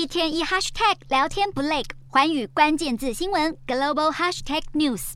一天一 hashtag 聊天不累，环宇关键字新闻 global hashtag news。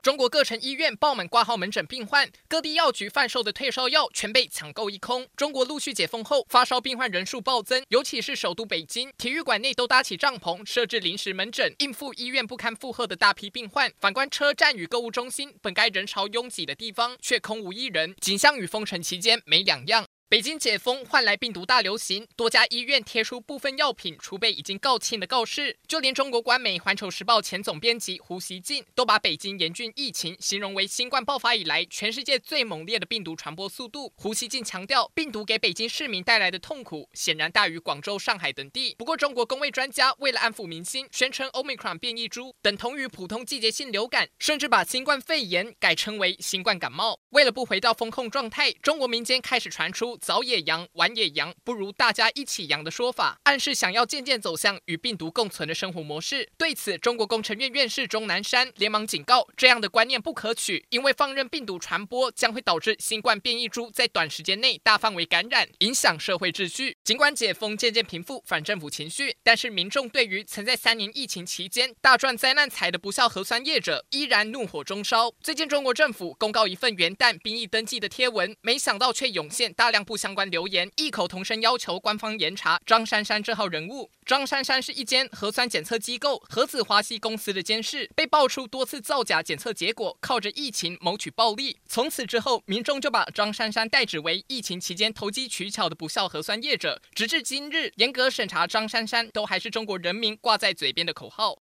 中国各城医院爆满挂号门诊病患，各地药局贩售的退烧药全被抢购一空。中国陆续解封后，发烧病患人数暴增，尤其是首都北京，体育馆内都搭起帐篷，设置临时门诊，应付医院不堪负荷的大批病患。反观车站与购物中心，本该人潮拥挤的地方，却空无一人，景象与封城期间没两样。北京解封换来病毒大流行，多家医院贴出部分药品储备已经告罄的告示。就连中国官媒《环球时报》前总编辑胡锡进都把北京严峻疫情形容为新冠爆发以来全世界最猛烈的病毒传播速度。胡锡进强调，病毒给北京市民带来的痛苦显然大于广州、上海等地。不过，中国公卫专家为了安抚民心，宣称 Omicron 变异株等同于普通季节性流感，甚至把新冠肺炎改称为新冠感冒。为了不回到封控状态，中国民间开始传出。早也阳，晚也阳，不如大家一起阳的说法，暗示想要渐渐走向与病毒共存的生活模式。对此，中国工程院院士钟南山连忙警告，这样的观念不可取，因为放任病毒传播将会导致新冠变异株在短时间内大范围感染，影响社会秩序。尽管解封渐渐平复反政府情绪，但是民众对于曾在三年疫情期间大赚灾难财的不肖核酸业者依然怒火中烧。最近，中国政府公告一份元旦兵役登记的贴文，没想到却涌现大量不相关。留言异口同声要求官方严查张珊珊这号人物。张珊珊是一间核酸检测机构核子华西公司的监事，被爆出多次造假检测结果，靠着疫情谋取暴利。从此之后，民众就把张珊珊代指为疫情期间投机取巧的不肖核酸业者。直至今日，严格审查张珊珊都还是中国人民挂在嘴边的口号。